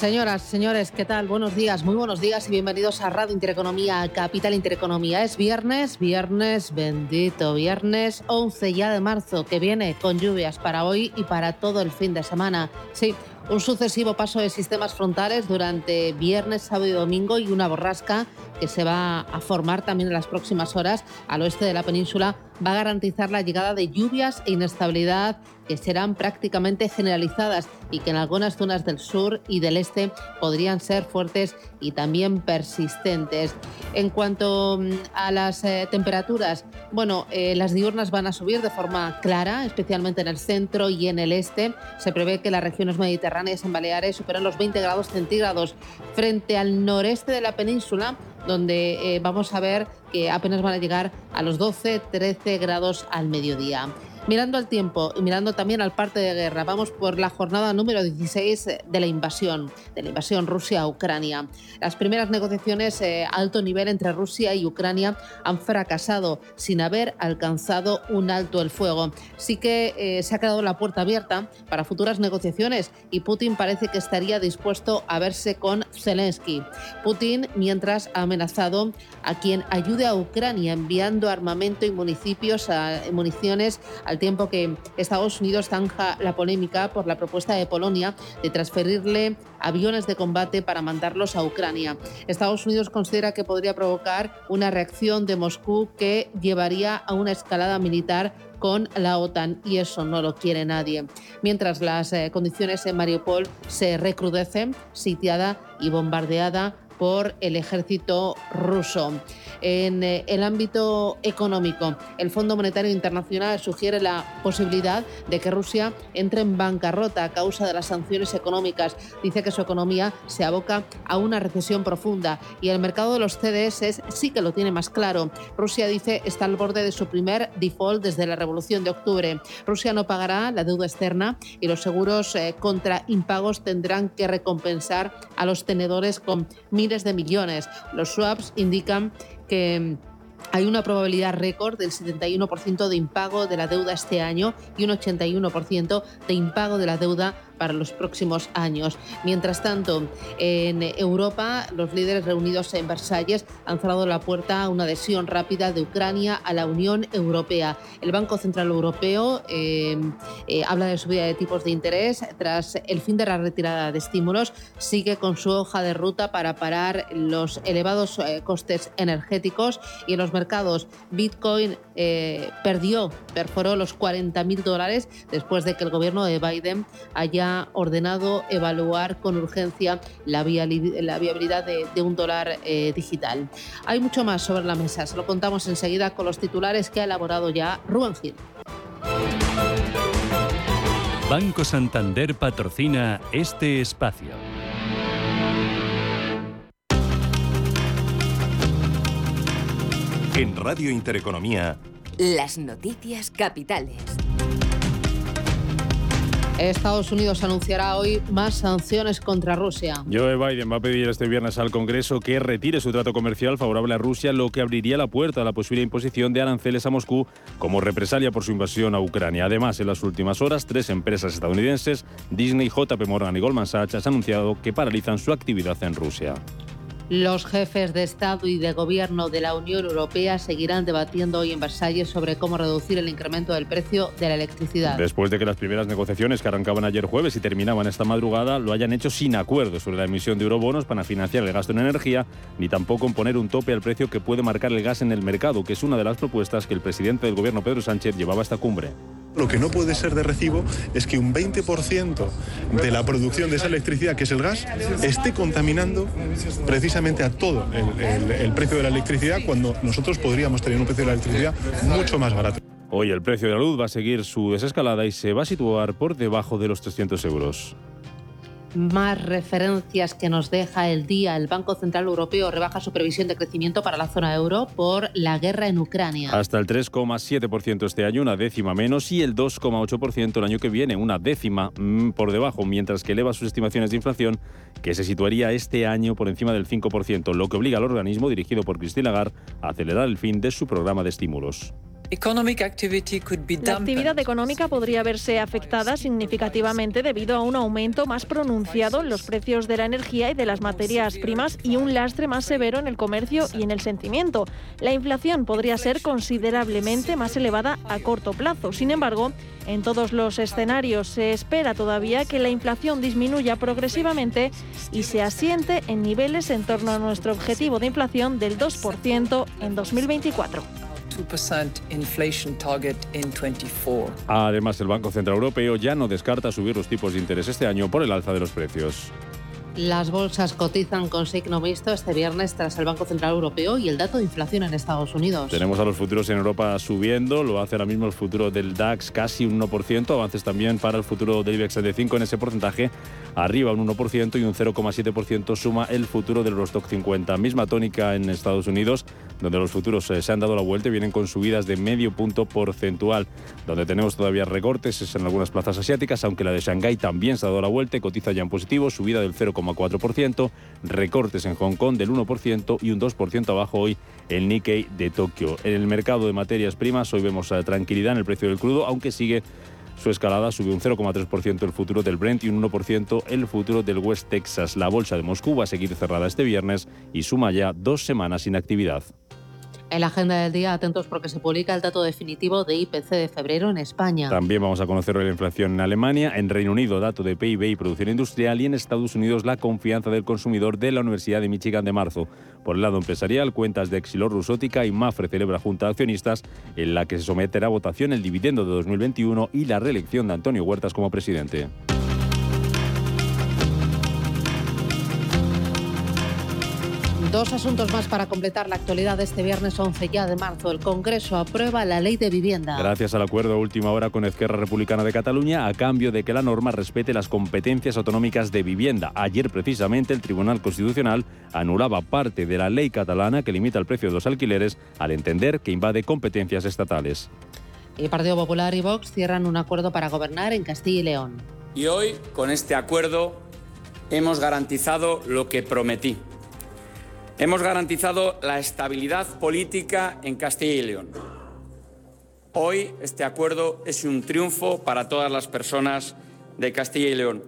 Señoras, señores, ¿qué tal? Buenos días, muy buenos días y bienvenidos a Radio Intereconomía, Capital Intereconomía. Es viernes, viernes, bendito viernes, 11 ya de marzo, que viene con lluvias para hoy y para todo el fin de semana. Sí, un sucesivo paso de sistemas frontales durante viernes, sábado y domingo y una borrasca que se va a formar también en las próximas horas al oeste de la península va a garantizar la llegada de lluvias e inestabilidad que serán prácticamente generalizadas y que en algunas zonas del sur y del este podrían ser fuertes y también persistentes. En cuanto mm, a las eh, temperaturas, bueno, eh, las diurnas van a subir de forma clara, especialmente en el centro y en el este. Se prevé que las regiones mediterráneas en Baleares superen los 20 grados centígrados frente al noreste de la península donde eh, vamos a ver que apenas van a llegar a los 12-13 grados al mediodía. Mirando al tiempo y mirando también al parte de guerra, vamos por la jornada número 16 de la invasión, de la invasión Rusia a Ucrania. Las primeras negociaciones eh, a alto nivel entre Rusia y Ucrania han fracasado sin haber alcanzado un alto el fuego. Sí que eh, se ha quedado la puerta abierta para futuras negociaciones y Putin parece que estaría dispuesto a verse con Zelensky. Putin, mientras, ha amenazado a quien ayude a Ucrania enviando armamento y municipios a, municiones al tiempo que Estados Unidos zanja la polémica por la propuesta de Polonia de transferirle aviones de combate para mandarlos a Ucrania. Estados Unidos considera que podría provocar una reacción de Moscú que llevaría a una escalada militar con la OTAN y eso no lo quiere nadie. Mientras las eh, condiciones en Mariupol se recrudecen, sitiada y bombardeada por el ejército ruso. En eh, el ámbito económico, el Fondo Monetario Internacional sugiere la posibilidad de que Rusia entre en bancarrota a causa de las sanciones económicas. Dice que su economía se aboca a una recesión profunda y el mercado de los CDS sí que lo tiene más claro. Rusia dice está al borde de su primer default desde la revolución de octubre. Rusia no pagará la deuda externa y los seguros eh, contra impagos tendrán que recompensar a los tenedores con de millones. Los swaps indican que hay una probabilidad récord del 71% de impago de la deuda este año y un 81% de impago de la deuda para los próximos años. Mientras tanto, en Europa, los líderes reunidos en Versalles han cerrado la puerta a una adhesión rápida de Ucrania a la Unión Europea. El Banco Central Europeo eh, eh, habla de subida de tipos de interés tras el fin de la retirada de estímulos. Sigue con su hoja de ruta para parar los elevados eh, costes energéticos y en los mercados Bitcoin perdió, perforó los 40.000 dólares después de que el gobierno de Biden haya ordenado evaluar con urgencia la, viabilidad de, un dólar eh, digital. Hay mucho más sobre la mesa, se lo contamos enseguida con los titulares que ha elaborado ya Rubén Gil. Banco Santander patrocina este espacio. En Radio Intereconomía. Las noticias capitales. Estados Unidos anunciará hoy más sanciones contra Rusia. Joe Biden va a pedir este viernes al Congreso que retire su trato comercial favorable a Rusia, lo que abriría la puerta a la posible imposición de aranceles a Moscú como represalia por su invasión a Ucrania. Además, en las últimas horas, tres empresas estadounidenses, Disney, JP Morgan y Goldman Sachs, han anunciado que paralizan su actividad en Rusia. Los jefes de Estado y de Gobierno de la Unión Europea seguirán debatiendo hoy en Versalles sobre cómo reducir el incremento del precio de la electricidad. Después de que las primeras negociaciones que arrancaban ayer jueves y terminaban esta madrugada lo hayan hecho sin acuerdo sobre la emisión de eurobonos para financiar el gasto en energía, ni tampoco en poner un tope al precio que puede marcar el gas en el mercado, que es una de las propuestas que el presidente del Gobierno Pedro Sánchez llevaba a esta cumbre. Lo que no puede ser de recibo es que un 20% de la producción de esa electricidad, que es el gas, esté contaminando precisamente a todo el, precio de la electricidad cuando nosotros podríamos tener un precio de la electricidad mucho más barato. Hoy el precio de la luz va a seguir su desescalada y se va a situar por debajo de los 300 euros. Más referencias que nos deja el día. El Banco Central Europeo rebaja su previsión de crecimiento para la zona euro por la guerra en Ucrania. Hasta el 3,7% este año, una décima menos, y el 2,8% el año que viene, una décima mm, por debajo, mientras que eleva sus estimaciones de inflación, que se situaría este año por encima del 5%, lo que obliga al organismo dirigido por Christine Lagarde a acelerar el fin de su programa de estímulos. La actividad económica podría verse afectada significativamente debido a un aumento más pronunciado en los precios de la energía y de las materias primas y un lastre más severo en el comercio y en el sentimiento. La inflación podría ser considerablemente más elevada a corto plazo. Sin embargo, en todos los escenarios se espera todavía que la inflación disminuya progresivamente y se asiente en niveles en torno a nuestro objetivo de inflación del 2% en 2024. Además, el Banco Central Europeo ya no descarta subir los tipos de interés este año por el alza de los precios. Las bolsas cotizan con signo mixto este viernes tras el Banco Central Europeo y el dato de inflación en Estados Unidos. Tenemos a los futuros en Europa subiendo, lo hace ahora mismo el futuro del DAX casi un 1%, avances también para el futuro del IBEX de 5 en ese porcentaje, arriba un 1% y un 0,7% suma el futuro del Rostock 50. Misma tónica en Estados Unidos, donde los futuros eh, se han dado la vuelta y vienen con subidas de medio punto porcentual. Donde tenemos todavía recortes es en algunas plazas asiáticas, aunque la de Shanghái también se ha dado la vuelta y cotiza ya en positivo, subida del 0,4%, recortes en Hong Kong del 1% y un 2% abajo hoy el Nikkei de Tokio. En el mercado de materias primas hoy vemos eh, tranquilidad en el precio del crudo, aunque sigue su escalada subió un 0,3% el futuro del Brent y un 1% el futuro del West Texas. La bolsa de Moscú va a seguir cerrada este viernes y suma ya dos semanas sin actividad. En la agenda del día, atentos porque se publica el dato definitivo de IPC de febrero en España. También vamos a conocer la inflación en Alemania, en Reino Unido, dato de PIB y producción industrial, y en Estados Unidos, la confianza del consumidor de la Universidad de Michigan de marzo. Por el lado empresarial, cuentas de Exilor Rusótica y Mafre celebra junta de accionistas, en la que se someterá a votación el dividendo de 2021 y la reelección de Antonio Huertas como presidente. Dos asuntos más para completar la actualidad de este viernes 11 ya de marzo. El Congreso aprueba la ley de vivienda. Gracias al acuerdo a última hora con Esquerra Republicana de Cataluña, a cambio de que la norma respete las competencias autonómicas de vivienda. Ayer, precisamente, el Tribunal Constitucional anulaba parte de la ley catalana que limita el precio de los alquileres al entender que invade competencias estatales. El Partido Popular y Vox cierran un acuerdo para gobernar en Castilla y León. Y hoy, con este acuerdo, hemos garantizado lo que prometí Hemos garantizado la estabilidad política en Castilla y León. Hoy este acuerdo es un triunfo para todas las personas de Castilla y León.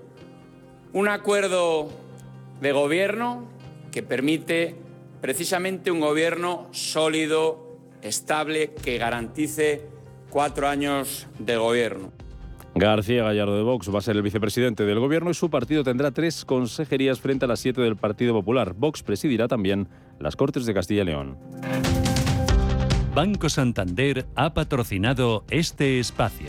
Un acuerdo de gobierno que permite precisamente un gobierno sólido, estable, que garantice cuatro años de gobierno. García Gallardo de Vox va a ser el vicepresidente del gobierno y su partido tendrá tres consejerías frente a las siete del Partido Popular. Vox presidirá también las Cortes de Castilla y León. Banco Santander ha patrocinado este espacio.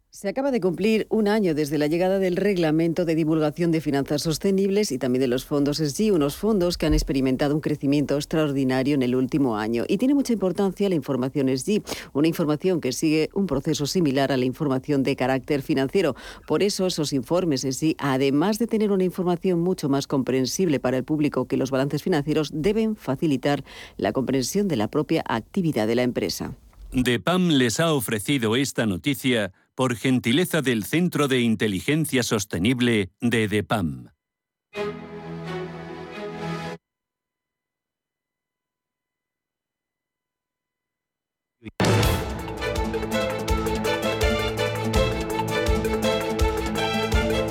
Se acaba de cumplir un año desde la llegada del Reglamento de Divulgación de Finanzas Sostenibles y también de los fondos SG, unos fondos que han experimentado un crecimiento extraordinario en el último año. Y tiene mucha importancia la información SG, una información que sigue un proceso similar a la información de carácter financiero. Por eso esos informes SG, además de tener una información mucho más comprensible para el público que los balances financieros, deben facilitar la comprensión de la propia actividad de la empresa. DEPAM les ha ofrecido esta noticia por gentileza del Centro de Inteligencia Sostenible de DEPAM.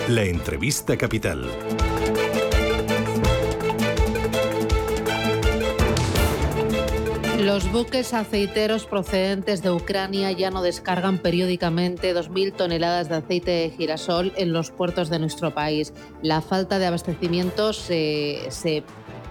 La entrevista capital. Los buques aceiteros procedentes de Ucrania ya no descargan periódicamente 2.000 toneladas de aceite de girasol en los puertos de nuestro país. La falta de abastecimiento se, se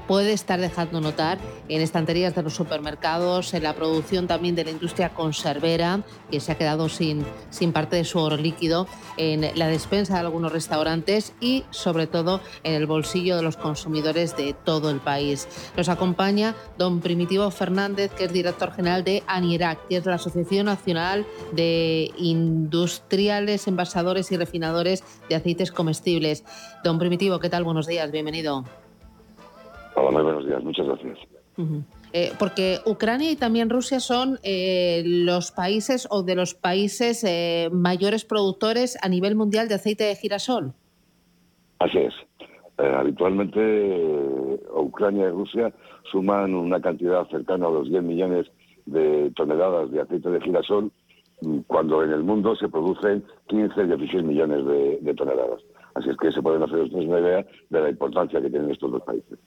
puede estar dejando notar en estanterías de los supermercados, en la producción también de la industria conservera, que se ha quedado sin, sin parte de su oro líquido, en la despensa de algunos restaurantes y sobre todo en el bolsillo de los consumidores de todo el país. Nos acompaña don Primitivo Fernández, que es director general de ANIRAC, que es la Asociación Nacional de Industriales, Envasadores y Refinadores de Aceites Comestibles. Don Primitivo, ¿qué tal? Buenos días, bienvenido. Hola, muy buenos días, muchas gracias. Eh, porque Ucrania y también Rusia son eh, los países o de los países eh, mayores productores a nivel mundial de aceite de girasol. Así es. habitualmente Ucrania y Rusia suman una cantidad cercana a los 10 millones de toneladas de aceite de girasol, cuando en el mundo se producen 15 y 16 millones de, toneladas. Así es que se pueden hacer ustedes una idea de la importancia que tienen estos dos países.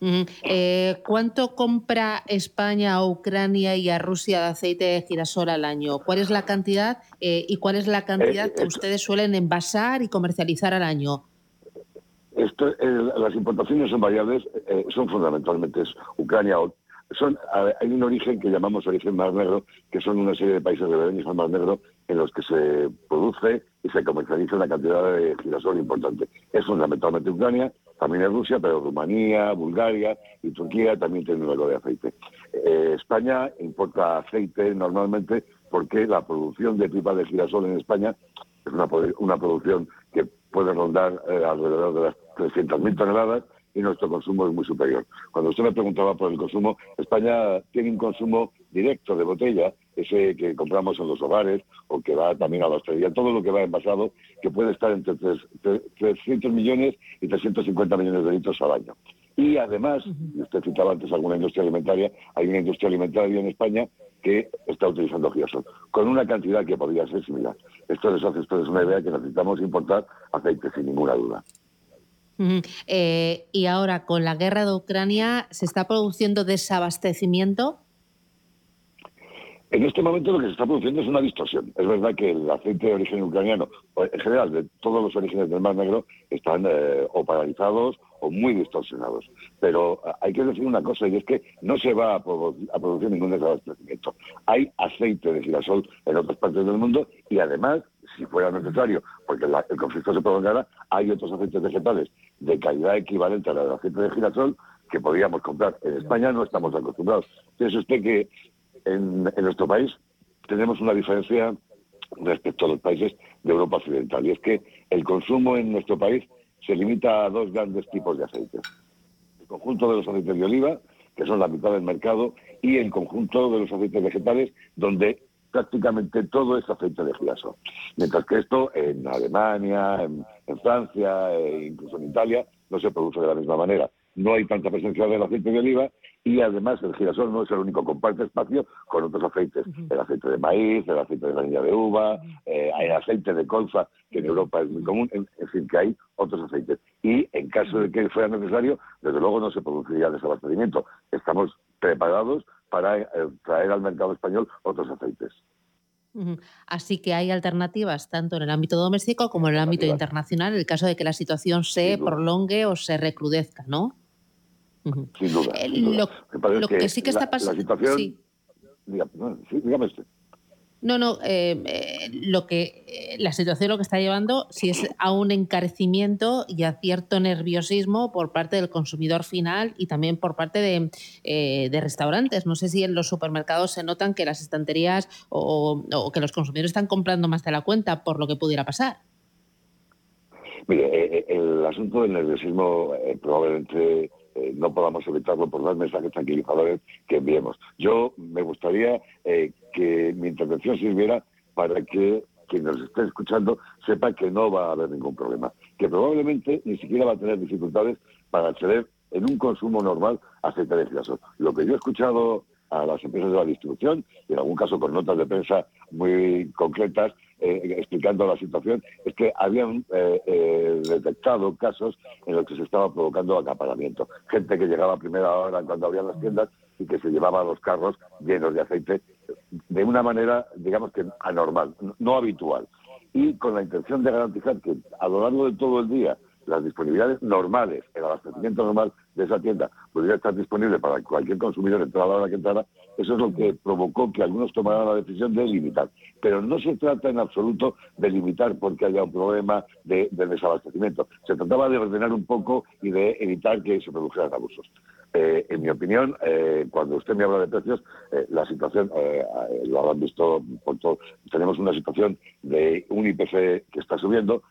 Eh, ¿Cuánto compra España a Ucrania y a Rusia de aceite de girasol al año? ¿Cuál es la cantidad eh, y cuál es la cantidad eh, que ustedes suelen envasar y comercializar al año? Esto, las importaciones son variables, son fundamentalmente Ucrania. Son, hay un origen que llamamos origen Mar Negro, que son una serie de países de al Mar Negro en los que se produce y se comercializa una cantidad de girasol importante. Es fundamentalmente Ucrania, también es Rusia, pero Rumanía, Bulgaria y Turquía también tienen algo de aceite. Eh, España importa aceite normalmente porque la producción de pipas de girasol en España es una, una producción que puede rondar eh, alrededor de las 300.000 toneladas y nuestro consumo es muy superior. Cuando usted me preguntaba por el consumo, España tiene un consumo directo de botella, ese que compramos en los hogares o que va también a la hostelería, todo lo que va envasado, que puede estar entre 300 millones y 350 millones de litros al año. Y además, usted citaba antes alguna industria alimentaria, hay una industria alimentaria en España que está utilizando girasol, con una cantidad que podría ser similar. Esto les hace ustedes una idea que necesitamos importar aceite sin ninguna duda. Eh, y ahora, con la guerra de Ucrania, ¿se está produciendo desabastecimiento? En este momento lo que se está produciendo es una distorsión. Es verdad que el aceite de origen ucraniano, en general, de todos los orígenes del Mar Negro, están eh, o paralizados o muy distorsionados. Pero eh, hay que decir una cosa, y es que no se va a, producir ningún desabastecimiento. Hay aceite de girasol en otras partes del mundo y además, si fuera necesario, porque el conflicto se prolongara, hay otros aceites vegetales de calidad equivalente al aceite de girasol que podríamos comprar. En España no estamos acostumbrados. Piense usted que en, nuestro país tenemos una diferencia respecto a los países de Europa Occidental, y es que el consumo en nuestro país se limita a dos grandes tipos de aceites. El conjunto de los aceites de oliva, que son la mitad del mercado, y el conjunto de los aceites vegetales, donde prácticamente todo es aceite de girasol. Mientras que esto en Alemania, en, Francia e incluso en Italia no se produce de la misma manera. No hay tanta presencia del aceite de oliva y además el girasol no es el único, comparte espacio con otros aceites, el aceite de maíz, el aceite de vainilla de uva, eh, el aceite de colza, que en Europa es muy común, en, fin, que hay otros aceites. Y en caso de que fuera necesario, desde luego no se produciría desabastecimiento. Estamos preparados para eh, traer al mercado español otros aceites. Así que hay alternativas tanto en el ámbito doméstico como en el ámbito internacional en el caso de que la situación se prolongue o se recrudezca, ¿no? Sin duda. Eh, lo, que, sí que está pasando. Sí. dígame usted. No, no, eh, eh, lo que la situación lo que está llevando sí es a un encarecimiento y a cierto nerviosismo por parte del consumidor final y también por parte de, de restaurantes. No sé si en los supermercados se notan que las estanterías o, o, que los consumidores están comprando más de la cuenta por lo que pudiera pasar. Mire, el asunto del nerviosismo probablemente no podamos evitarlo por los mensajes tranquilizadores que enviemos. Yo me gustaría eh, que mi intervención sirviera para que quien nos esté escuchando sepa que no va a haber ningún problema, que probablemente ni siquiera va a tener dificultades para acceder en un consumo normal a aceite de. Lo que yo he escuchado a las empresas de la distribución en algún caso con notas de prensa muy concretas eh, explicando la situación, es que habían eh, eh, detectado casos en los que se estaba provocando acaparamiento. Gente que llegaba a primera hora cuando abrían las tiendas y que se llevaba los carros llenos de aceite de una manera, digamos que anormal, no habitual. Y con la intención de garantizar que a lo largo de todo el día las disponibilidades normales, el abastecimiento normal de esa tienda pudiera estar disponible para cualquier consumidor entrar a la hora que entrara, eso es lo que provocó que algunos tomaran la decisión de limitar. Pero no se trata en absoluto de limitar porque haya un problema de, desabastecimiento. Se trataba de ordenar un poco y de evitar que se produjeran abusos. Eh, en mi opinión, eh, cuando usted me habla de precios, eh, la situación, lo habrán visto por todo, tenemos una situación de un IPC que está subiendo,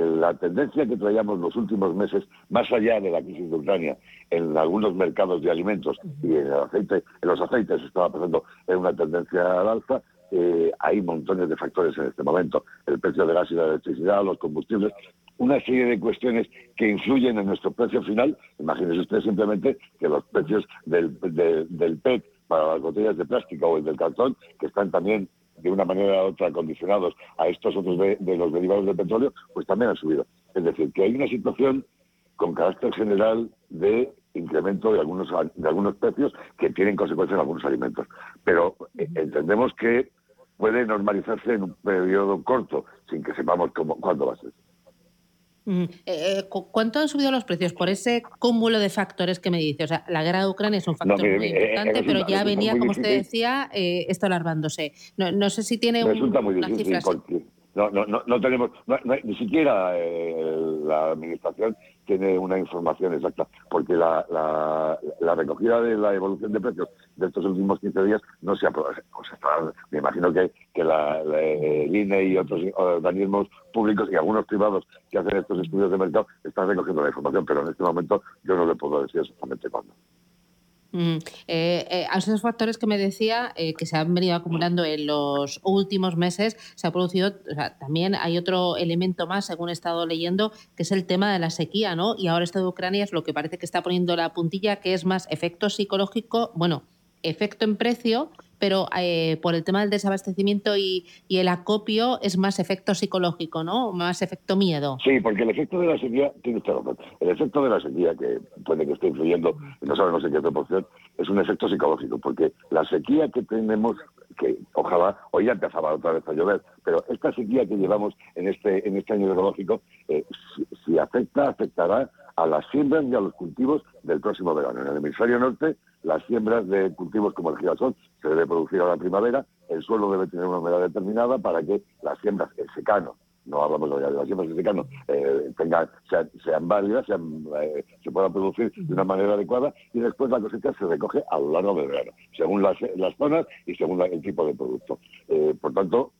la tendencia que traíamos los últimos meses, más allá de la crisis de Ucrania, en algunos mercados de alimentos y en, el aceite, en los aceites estaba pasando en una tendencia al alza, eh, hay montones de factores en este momento. El precio de gas y la electricidad, los combustibles, una serie de cuestiones que influyen en nuestro precio final. Imagínese usted simplemente que los precios del, del PET para las botellas de plástico o el del cartón, que están también de una manera u otra condicionados a estos otros de, los derivados del petróleo, pues también han subido. Es decir, que hay una situación con carácter general de incremento de algunos de algunos precios que tienen consecuencias en algunos alimentos. Pero eh, entendemos que puede normalizarse en un periodo corto, sin que sepamos cómo, cuándo va a ser. Eh, eh, ¿Cuánto han subido los precios por ese cúmulo de factores que me dice? O sea, la guerra de Ucrania es un factor muy eh, importante, pero ya venía, como usted decía, esto alarmándose. No, no, sé si tiene una cifra no, no, no, no tenemos, ni siquiera eh, la administración tiene una información exacta, porque la, la, recogida de la evolución de precios de estos últimos 15 días no se ha o me imagino que, que la, el INE y otros organismos públicos y algunos privados que hacen estos estudios de mercado están recogiendo la información, pero en este momento yo no le puedo decir exactamente cuándo. Eh, eh, a esos factores que me decía eh, que se han venido acumulando en los últimos meses, se ha producido, también hay otro elemento más, según he estado leyendo, que es el tema de la sequía, ¿no? Y ahora esto de Ucrania es lo que parece que está poniendo la puntilla, que es más efecto psicológico, bueno, efecto en precio, pero eh, por el tema del desabastecimiento y, el acopio es más efecto psicológico, ¿no? Más efecto miedo. Sí, porque el efecto de la sequía, tiene usted razón, el efecto de la sequía, que puede que esté influyendo, no sabemos en qué proporción, es un efecto psicológico, porque la sequía que tenemos, que ojalá, hoy ya empezaba otra vez a llover, pero esta sequía que llevamos en este, en este año hidrológico, eh, si afecta, afectará a las siembras y a los cultivos del próximo verano. En el hemisferio norte, las siembras de cultivos como el girasol se debe producir a la primavera, el suelo debe tener una humedad determinada para que las siembras, el secano, no hablamos de las siembras de secano, eh, tengan, sean, válidas, eh, se puedan producir de una manera adecuada y después la cosecha se recoge a lo largo del verano, según las, zonas y según el tipo de producto. Eh, por tanto,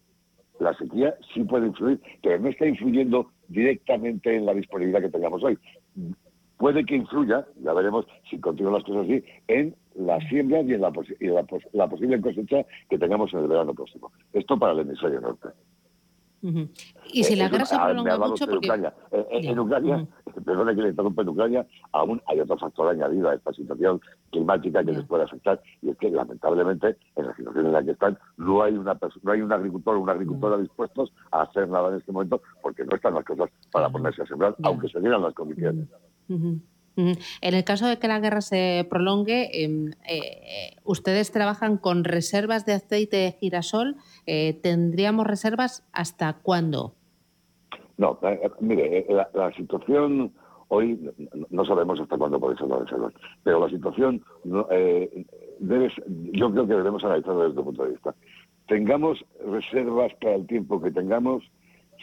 la sequía sí puede influir, pero no está influyendo directamente en la disponibilidad que tengamos hoy. Puede que influya, ya veremos si continúan las cosas así, en la siembra y en la, la posible cosecha que tengamos en el verano próximo. Esto para el hemisferio norte. Y si la guerra se prolonga mucho, porque... Ucrania. Eh, eh, en Ucrania, perdone que le interrumpa en Ucrania, aún hay otro factor añadido a esta situación climática que les puede afectar, y es que lamentablemente en la situación en la que están no hay una no hay un agricultor o una agricultora dispuestos a hacer nada en este momento porque no están las cosas para ponerse a sembrar, aunque se dieran las condiciones. En el caso de que la guerra se prolongue, em, eh, ustedes trabajan con reservas de aceite de girasol. Eh, ¿Tendríamos reservas hasta cuándo? No, eh, mire, la, situación hoy no sabemos hasta cuándo puede ser la reserva, pero la situación debe, yo creo que debemos analizarla desde otro punto de vista. Tengamos reservas para el tiempo que tengamos,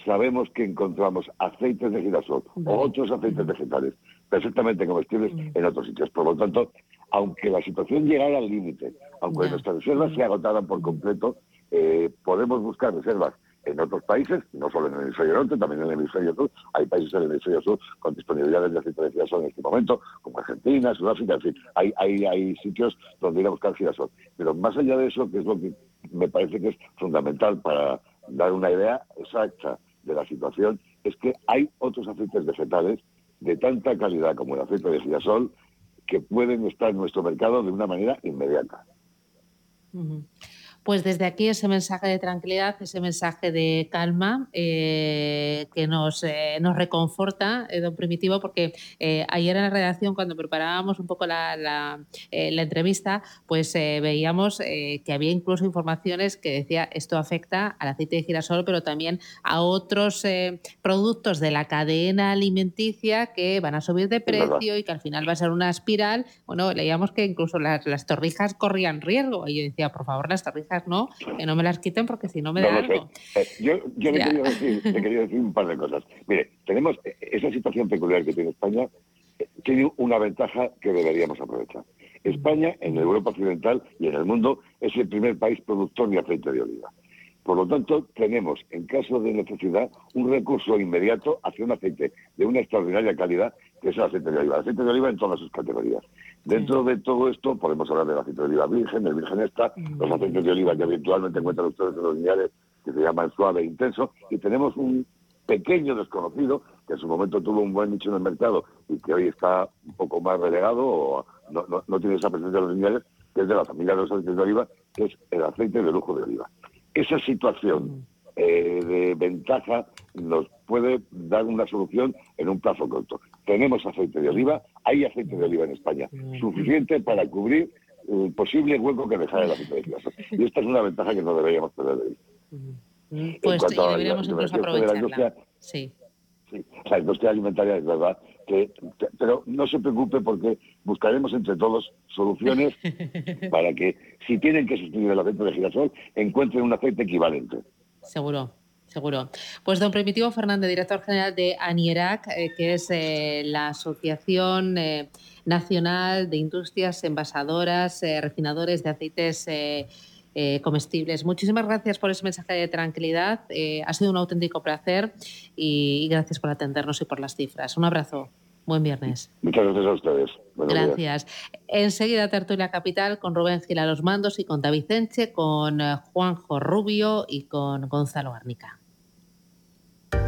sabemos que encontramos aceites de girasol o otros aceites vegetales perfectamente comestibles en otros sitios. Por lo tanto, aunque la situación llegara al límite, aunque nuestras reservas se agotaran por completo, eh, podemos buscar reservas en otros países, no solo en el hemisferio norte, también en el hemisferio sur. Hay países en el hemisferio sur con disponibilidades de aceite de girasol en este momento, como Argentina, Sudáfrica, en fin. Hay, hay, hay sitios donde ir a buscar girasol. Pero más allá de eso, que es lo que me parece que es fundamental para dar una idea exacta de la situación es que hay otros aceites vegetales de tanta calidad como el aceite de girasol que pueden estar en nuestro mercado de una manera inmediata. Pues desde aquí ese mensaje de tranquilidad, ese mensaje de calma eh, que nos, eh, nos reconforta, eh, don Primitivo, porque ayer en la redacción, cuando preparábamos un poco la, la, entrevista, pues veíamos que había incluso informaciones que decía esto afecta al aceite de girasol, pero también a otros productos de la cadena alimenticia que van a subir de precio y que al final va a ser una espiral. Bueno, leíamos que incluso las, las torrijas corrían riesgo. Y yo decía, por favor, las torrijas ¿no? Que no me las quiten porque si no me da algo. Eh, yo, yo le, quería decir, quería decir un par de cosas. Mire, tenemos eh, esa situación peculiar que tiene España, eh, tiene una ventaja que deberíamos aprovechar. España, en Europa Occidental y en el mundo, es el primer país productor de aceite de oliva. Por lo tanto, tenemos, en caso de necesidad, un recurso inmediato hacia un aceite de una extraordinaria calidad, que es el aceite de oliva. El aceite de oliva en todas sus categorías. Dentro de todo esto podemos hablar del aceite de oliva virgen, el virgen está, los aceites de oliva que habitualmente encuentran ustedes en los lineales que se llaman suave e intenso, y tenemos un pequeño desconocido que en su momento tuvo un buen nicho en el mercado y que hoy está un poco más relegado o no, tiene esa presencia en los lineales, que es de la familia de los aceites de oliva, que es el aceite de lujo de oliva. Esa situación eh, de ventaja nos puede dar una solución en un plazo corto. Tenemos aceite de oliva, hay aceite de oliva en España, suficiente para cubrir el posible hueco que dejará el aceite de girasol. Y esta es una ventaja que no deberíamos perder de vista. Pues deberíamos incluso aprovecharla. sí. sí. La industria alimentaria es verdad que, pero no se preocupe porque buscaremos entre todos soluciones para que si tienen que sustituir el aceite de girasol encuentren un aceite equivalente. Seguro. Seguro. Pues don Primitivo Fernández, director general de ANIERAC, eh, que es eh, la Asociación eh, Nacional de Industrias Envasadoras, Refinadores de Aceites Comestibles. Muchísimas gracias por ese mensaje de tranquilidad. ha sido un auténtico placer y gracias por atendernos y por las cifras. Un abrazo. Buen viernes. Muchas gracias a ustedes. gracias. Enseguida Tertulia Capital con Rubén Gil a los mandos y con David Enche, con Juanjo Rubio y con Gonzalo Arnica.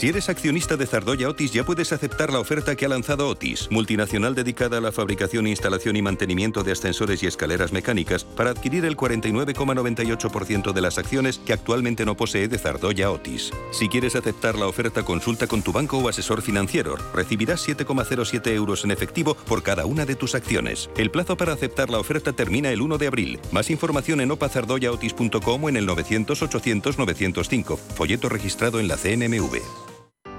Si eres accionista de Zardoya Otis ya puedes aceptar la oferta que ha lanzado Otis, multinacional dedicada a la fabricación, instalación y mantenimiento de ascensores y escaleras mecánicas, para adquirir el 49,98% de las acciones que actualmente no posee de Zardoya Otis. Si quieres aceptar la oferta, consulta con tu banco o asesor financiero. Recibirás 7,07 euros en efectivo por cada una de tus acciones. El plazo para aceptar la oferta termina el 1 de abril. Más información en opazardoyaotis.com o en el 900 800 905. Folleto registrado en la CNMV.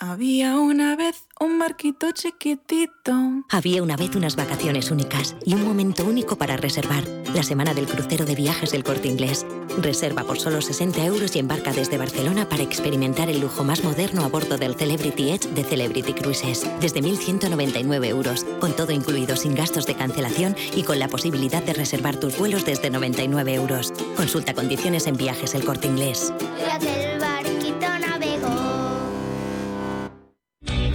Había una vez un barquito chiquitito. Había una vez unas vacaciones únicas y un momento único para reservar. La semana del crucero de viajes del corte inglés. Reserva por solo 60 euros y embarca desde Barcelona para experimentar el lujo más moderno a bordo del Celebrity Edge de Celebrity Cruises. Desde 1.199 euros, con todo incluido sin gastos de cancelación y con la posibilidad de reservar tus vuelos desde 99 euros. Consulta condiciones en viajes el corte inglés.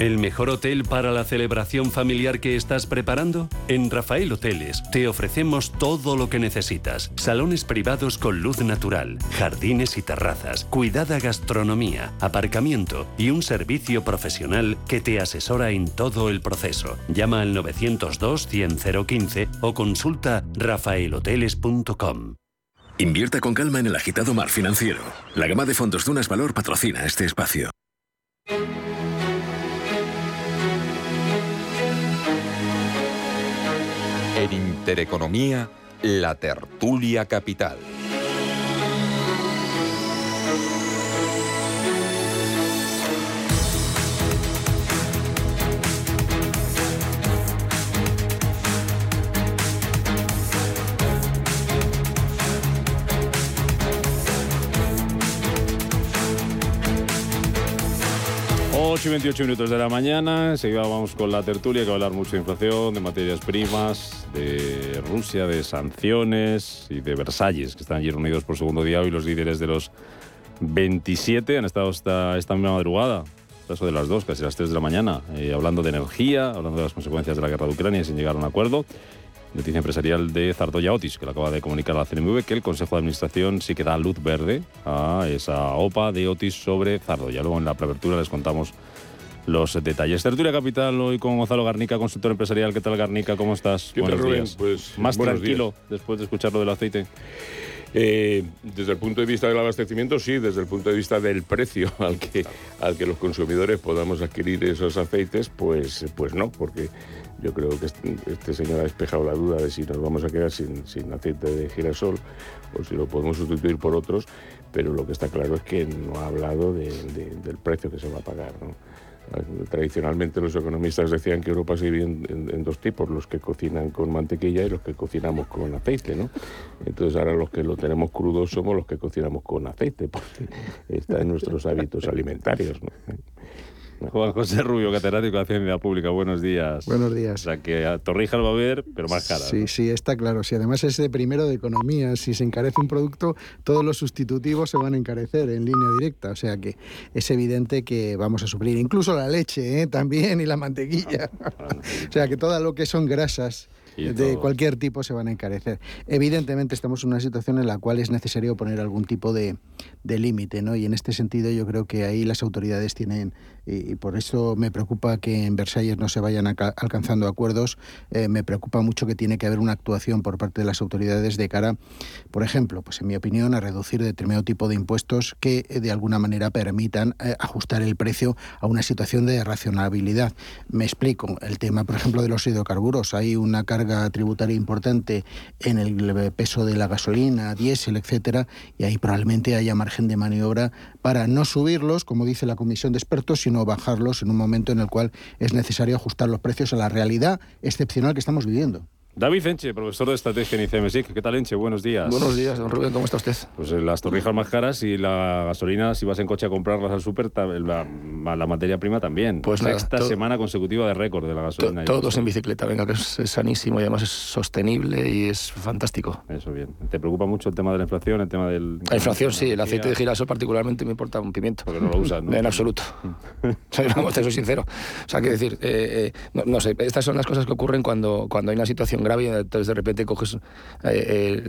¿El mejor hotel para la celebración familiar que estás preparando? En Rafael Hoteles te ofrecemos todo lo que necesitas. Salones privados con luz natural, jardines y terrazas, cuidada gastronomía, aparcamiento y un servicio profesional que te asesora en todo el proceso. Llama al 902 100 015 o consulta rafaelhoteles.com. Invierta con calma en el agitado mar financiero. La gama de fondos Dunas Valor patrocina este espacio. En Intereconomía, la tertulia capital. 8 y 28 minutos de la mañana, enseguida vamos con la tertulia que va a hablar mucho de inflación, de materias primas, de Rusia, de sanciones y de Versalles, que están allí reunidos por segundo día hoy los líderes de los 27 han estado esta, esta misma madrugada, eso de las 2, casi las 3 de la mañana, eh, hablando de energía, hablando de las consecuencias de la guerra de Ucrania sin llegar a un acuerdo. Noticia empresarial de Zardoya Otis, que le acaba de comunicar a la CNMV que el Consejo de Administración sí que da luz verde a esa OPA de Otis sobre Zardoya. Luego en la preapertura les contamos los detalles. Tertulia Capital hoy con Gonzalo Garnica, consultor empresarial. ¿Qué tal Garnica? ¿Cómo estás? ¿Qué tal, Rubén? Pues, Más tranquilo después de escuchar lo del aceite. Eh, desde el punto de vista del abastecimiento, sí, desde el punto de vista del precio al que, al que los consumidores podamos adquirir esos aceites, pues, pues no, porque yo creo que este, este, señor ha despejado la duda de si nos vamos a quedar sin, sin aceite de girasol o si lo podemos sustituir por otros, pero lo que está claro es que no ha hablado del precio que se va a pagar. Tradicionalmente los economistas decían que Europa se divide en, dos tipos, los que cocinan con mantequilla y los que cocinamos con aceite, ¿no? Entonces ahora los que lo tenemos crudo somos los que cocinamos con aceite, porque está en nuestros hábitos alimentarios, ¿no? Juan José Rubio, catedrático de Hacienda Pública, buenos días. Buenos días. O sea que a Torrijas va a haber, pero más cara. Sí, sí, está claro. Si además es de primero de economía, si se encarece un producto, todos los sustitutivos se van a encarecer en línea directa. O sea que es evidente que vamos a suplir incluso la leche ¿eh? también y la mantequilla. o sea que todo lo que son grasas de cualquier tipo se van a encarecer. Evidentemente estamos en una situación en la cual es necesario poner algún tipo de, de límite, ¿no? Y en este sentido yo creo que ahí las autoridades tienen, y, por eso me preocupa que en Versalles no se vayan alcanzando acuerdos, eh, me preocupa mucho que tiene que haber una actuación por parte de las autoridades de cara, por ejemplo, pues en mi opinión, a reducir determinado tipo de impuestos que eh, de alguna manera permitan eh, ajustar el precio a una situación de racionalidad. Me explico, el tema, por ejemplo, de los hidrocarburos, hay una carga tributaria importante en el peso de la gasolina, diésel, etcétera, y ahí probablemente haya margen de maniobra para no subirlos, como dice la comisión de expertos, sino bajarlos en un momento en el cual es necesario ajustar los precios a la realidad excepcional que estamos viviendo. David Enche, profesor de estrategia en ICMSIC. ¿Qué tal, Enche? Buenos días. Buenos días, don Rubén. ¿Cómo está usted? Pues eh, las torrijas más caras y la gasolina, si vas en coche a comprarlas al súper, la, la, materia prima también. Pues Sexta semana consecutiva de récord de la gasolina. todos en bicicleta, venga, que es, sanísimo y además es sostenible y es fantástico. Eso bien. ¿Te preocupa mucho el tema de la inflación, el tema del... La inflación, sí. El aceite de girasol particularmente me importa un pimiento. Porque no lo usas, ¿no? En absoluto. Vamos, te soy sincero. O sea, quiero decir, eh, eh, no, sé, estas son las cosas que ocurren cuando, cuando hay una situación grave de repente coges eh, eh,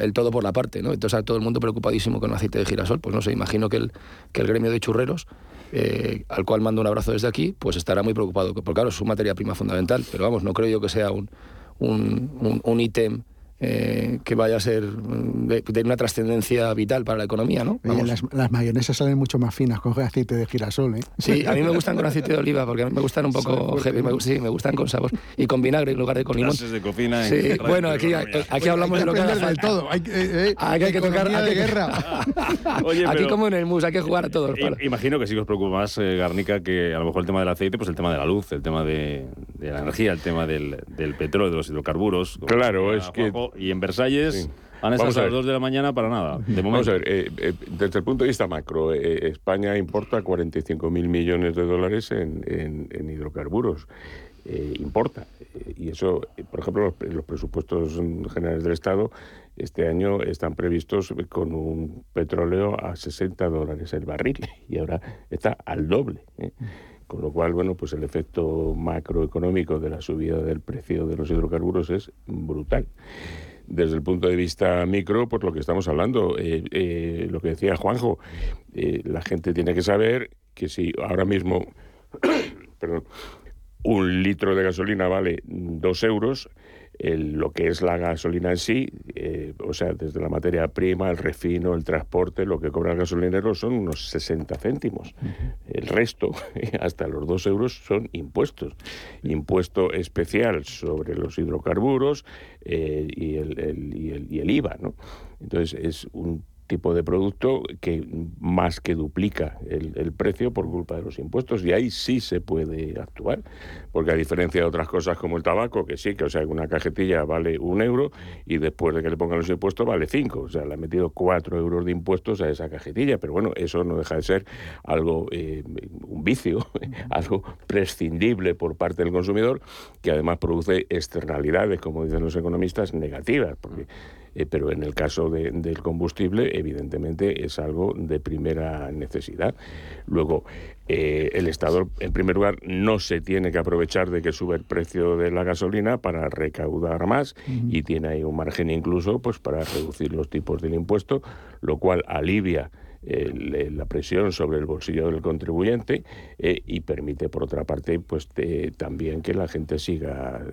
el todo por la parte, ¿no? Entonces a todo el mundo preocupadísimo con el aceite de girasol. Pues no sé, imagino que el, que el gremio de churreros, eh, al cual mando un abrazo desde aquí, pues estará muy preocupado, porque claro, es su materia prima fundamental, pero vamos, no creo yo que sea un, un, un, un ítem eh, que vaya a ser mm, de, una trascendencia vital para la economía, ¿no? las, las, mayonesas salen mucho más finas con aceite de girasol, ¿eh? Sí, a mí me gustan con aceite de oliva porque a mí me gustan un poco sí, me gustan con sabor y con vinagre en lugar de con limón. de cocina sí, bueno, aquí, aquí hablamos de lo que del todo. Hay, eh, hay, hay que tocar de guerra. Oye, aquí como en el mus, hay que jugar a todos. Imagino que sí os preocupa más, eh, Garnica, que a lo mejor el tema del aceite, pues el tema de la luz, el tema de, de la energía, el tema del, del petróleo, de los hidrocarburos. Claro, es que... Y en Versalles han estado a, las 2 de la mañana para nada. De Vamos a ver, eh, eh, desde el punto de vista macro, eh, España importa 45 mil millones de dólares en, hidrocarburos. importa. y eso, por ejemplo, los, presupuestos generales del Estado este año están previstos con un petróleo a 60 dólares el barril y ahora está al doble. Con lo cual, bueno, pues el efecto macroeconómico de la subida del precio de los hidrocarburos es brutal. Desde el punto de vista micro, pues lo que estamos hablando, eh, eh, lo que decía Juanjo, eh, la gente tiene que saber que si ahora mismo, perdón, un litro de gasolina vale dos euros, lo que es la gasolina en sí, eh, o sea, desde la materia prima, el refino, el transporte, lo que cobra el gasolinero son unos 60 céntimos. El resto, hasta los 2 euros, son impuestos. Impuesto especial sobre los hidrocarburos eh, y, el, el, y, el, y el IVA, ¿no? Entonces es un tipo de producto que más que duplica el, precio por culpa de los impuestos. Y ahí sí se puede actuar, porque a diferencia de otras cosas como el tabaco, que sí, que o sea, una cajetilla vale un euro y después de que le pongan los impuestos vale cinco, o sea, le han metido cuatro euros de impuestos a esa cajetilla, pero bueno, eso no deja de ser algo, eh, un vicio, algo prescindible por parte del consumidor, que además produce externalidades, como dicen los economistas, negativas, porque eh, pero en el caso del combustible, evidentemente es algo de primera necesidad. Luego, eh, el Estado, en primer lugar, no se tiene que aprovechar de que sube el precio de la gasolina para recaudar más y tiene ahí un margen incluso pues para reducir los tipos del impuesto, lo cual alivia la presión sobre el bolsillo del contribuyente y permite, por otra parte, pues también que la gente siga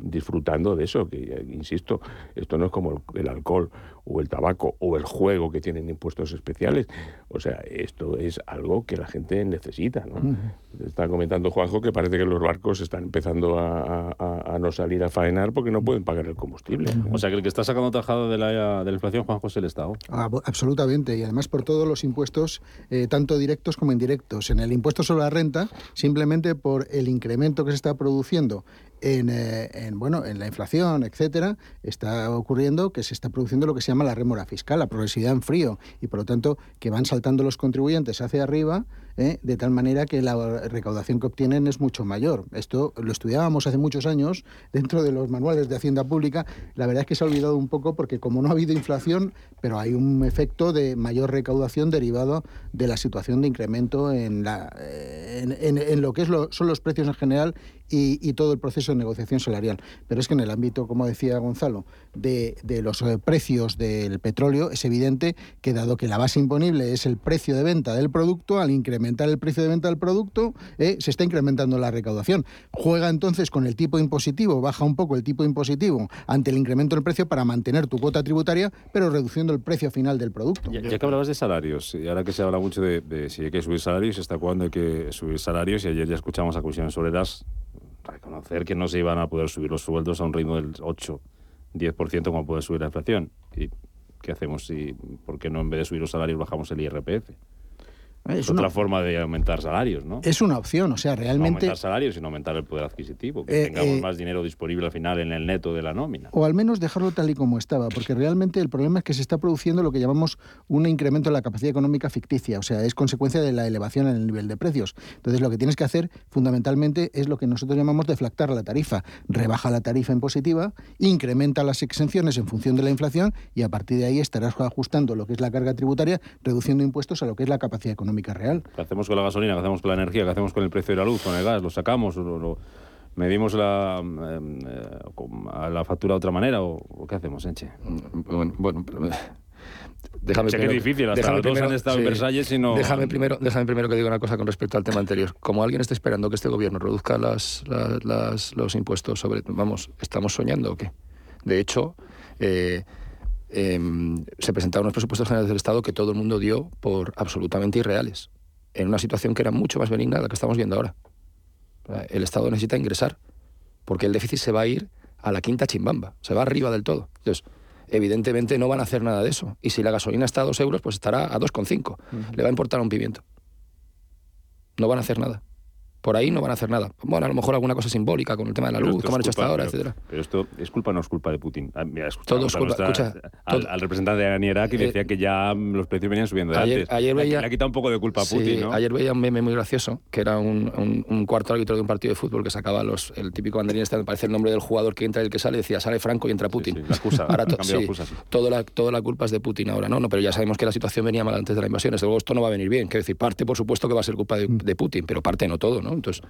disfrutando de eso, que insisto, esto no es como el alcohol o el tabaco o el juego que tienen impuestos especiales. O sea, esto es algo que la gente necesita. ¿no? Está comentando Juanjo que parece que los barcos están empezando a, no salir a faenar porque no pueden pagar el combustible. O sea, que el que está sacando tajado de la, de la inflación, Juanjo, es el Estado. Ah, absolutamente. Y además por todos los impuestos, eh, tanto directos como indirectos. En el impuesto sobre la renta, simplemente por el incremento que se está produciendo eh, en, bueno, en la inflación, etcétera, está ocurriendo que se está produciendo lo que se llama la rémora fiscal, la progresividad en frío, y por lo tanto que van saltando los contribuyentes hacia arriba ¿eh? de tal manera que la recaudación que obtienen es mucho mayor. Esto lo estudiábamos hace muchos años dentro de los manuales de Hacienda Pública. La verdad es que se ha olvidado un poco porque como no ha habido inflación, pero hay un efecto de mayor recaudación derivado de la situación de incremento en, la, eh, en, lo que son los precios en general y, todo el proceso de negociación salarial. Pero es que en el ámbito, como decía Gonzalo, de, de, los eh, precios del petróleo, es evidente que dado que la base imponible es el precio de venta del producto, al incrementar el precio de venta del producto, eh, se está incrementando la recaudación. Juega entonces con el tipo impositivo, baja un poco el tipo impositivo ante el incremento del precio para mantener tu cuota tributaria, pero reduciendo el precio final del producto. Ya, que hablabas de salarios, y ahora que se habla mucho de, si hay que subir salarios, está cuando hay que subir salarios, y ayer ya escuchamos a Comisiones las reconocer que no se iban a poder subir los sueldos a un ritmo del 8, 10% como puede subir la inflación. ¿Y qué hacemos si, por qué no en vez de subir los salarios bajamos el IRPF? Es otra forma de aumentar salarios, ¿no? Es una opción, o sea, realmente... No aumentar salarios, sino aumentar el poder adquisitivo, que eh, tengamos eh, más dinero disponible al final en el neto de la nómina. O al menos dejarlo tal y como estaba, porque realmente el problema es que se está produciendo lo que llamamos un incremento en la capacidad económica ficticia, o sea, es consecuencia de la elevación en el nivel de precios. Entonces, lo que tienes que hacer fundamentalmente es lo que nosotros llamamos deflactar la tarifa. Rebaja la tarifa impositiva, incrementa las exenciones en función de la inflación y a partir de ahí estarás ajustando lo que es la carga tributaria, reduciendo impuestos a lo que es la capacidad económica real. ¿Qué hacemos con la gasolina? ¿Qué hacemos con la energía? ¿Qué hacemos con el precio de la luz, con el gas? ¿Lo sacamos? ¿Lo, medimos la, eh, la factura de otra manera? ¿O, qué hacemos, Enche? Bueno, bueno Déjame primero, que es difícil, hasta los dos han estado en Versalles y no... Déjame primero, déjame primero que diga una cosa con respecto al tema anterior. Como alguien está esperando que este gobierno reduzca las, las, los impuestos sobre... Vamos, ¿estamos soñando o qué? De hecho, eh, Em, se presentaron unos presupuestos generales del Estado que todo el mundo dio por absolutamente irreales, en una situación que era mucho más benigna de la que estamos viendo ahora. El Estado necesita ingresar, porque el déficit se va a ir a la quinta chimbamba, se va arriba del todo. Entonces, evidentemente no van a hacer nada de eso. Y si la gasolina está a 2 euros, pues estará a 2,5. Le va a importar un pimiento. No van a hacer nada por ahí no van a hacer nada. Bueno, a lo mejor alguna cosa simbólica con el tema de la luz, como han hecho hasta ahora, etcétera. Pero esto es culpa o no es culpa de Putin. Ah, todo es culpa, escucha, al, representante de Aniera que eh, decía que ya los precios venían subiendo de ayer, antes. Ayer veía, le ha quitado un poco de culpa a Putin, ¿no? Ayer veía un meme muy gracioso, que era un, un, cuarto árbitro de un partido de fútbol que sacaba los, el típico banderín, este, me parece el nombre del jugador que entra y el que sale, decía, sale Franco y entra Putin. la excusa, ahora toda, la, toda la culpa es de Putin ahora, ¿no? no Pero ya sabemos que la situación venía mal antes de la invasión. Desde luego esto no va a venir bien. Quiero decir, parte, por supuesto, que va a ser culpa de, de Putin, pero parte no todo, ¿no? Entonces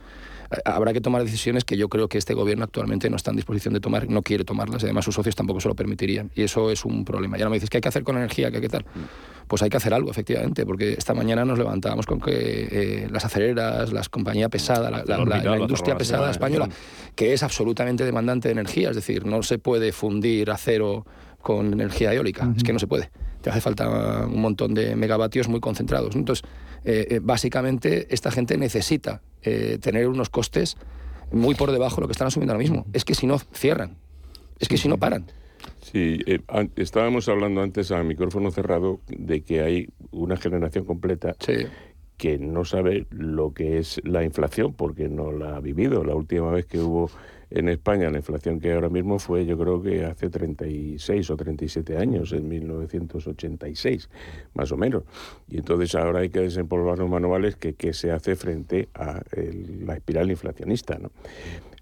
habrá que tomar decisiones que yo creo que este gobierno actualmente no está en disposición de tomar, no quiere tomarlas, y además sus socios tampoco se lo permitirían. Y eso es un problema. Y ahora me dices, ¿qué hay que hacer con la energía? ¿Qué, qué tal? Pues hay que hacer algo, efectivamente, porque esta mañana nos levantábamos con que eh, las aceleras, las compañías pesadas, la, industria pesada española, que es absolutamente demandante de energía, es decir, no se puede fundir acero con energía eólica, es que no se puede. Te hace falta un montón de megavatios muy concentrados. Entonces, eh, eh, básicamente, esta gente necesita eh, tener unos costes muy por debajo de lo que están asumiendo ahora mismo. Es que si no, cierran. Es que si no, paran. Sí, estábamos hablando antes a micrófono cerrado de que hay una generación completa que no sabe lo que es la inflación porque no la ha vivido. La última vez que hubo en España la inflación que ahora mismo fue yo creo que hace 36 o 37 años, en 1986, más o menos. Y entonces ahora hay que desempolvar los manuales que, que se hace frente a la espiral inflacionista. ¿no?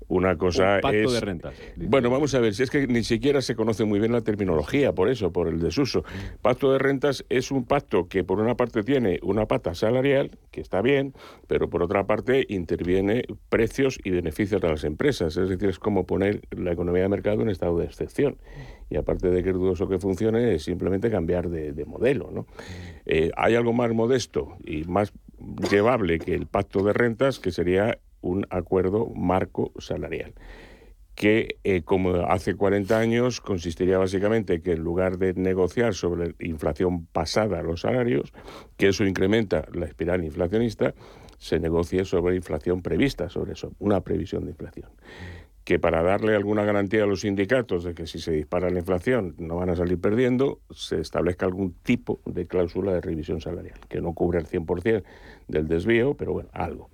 Una cosa Un pacto de rentas. Bueno, vamos a ver, si es que ni siquiera se conoce muy bien la terminología, por eso, por el desuso. Pacto de rentas es un pacto que por una parte tiene una pata salarial, que está bien, pero por otra parte interviene precios y beneficios de las empresas. Es decir, es como poner la economía de mercado en estado de excepción. y aparte de que es dudoso que funcione, es simplemente cambiar de, modelo. ¿no? Eh, hay algo más modesto y más llevable que el pacto de rentas, que sería un acuerdo marco salarial que eh, como hace 40 años consistiría básicamente que en lugar de negociar sobre inflación pasada a los salarios, que eso incrementa la espiral inflacionista, se negocie sobre inflación prevista, sobre eso, una previsión de inflación. Que para darle alguna garantía a los sindicatos de que si se dispara la inflación no van a salir perdiendo, se establezca algún tipo de cláusula de revisión salarial, que no cubre el 100% del desvío, pero bueno, algo.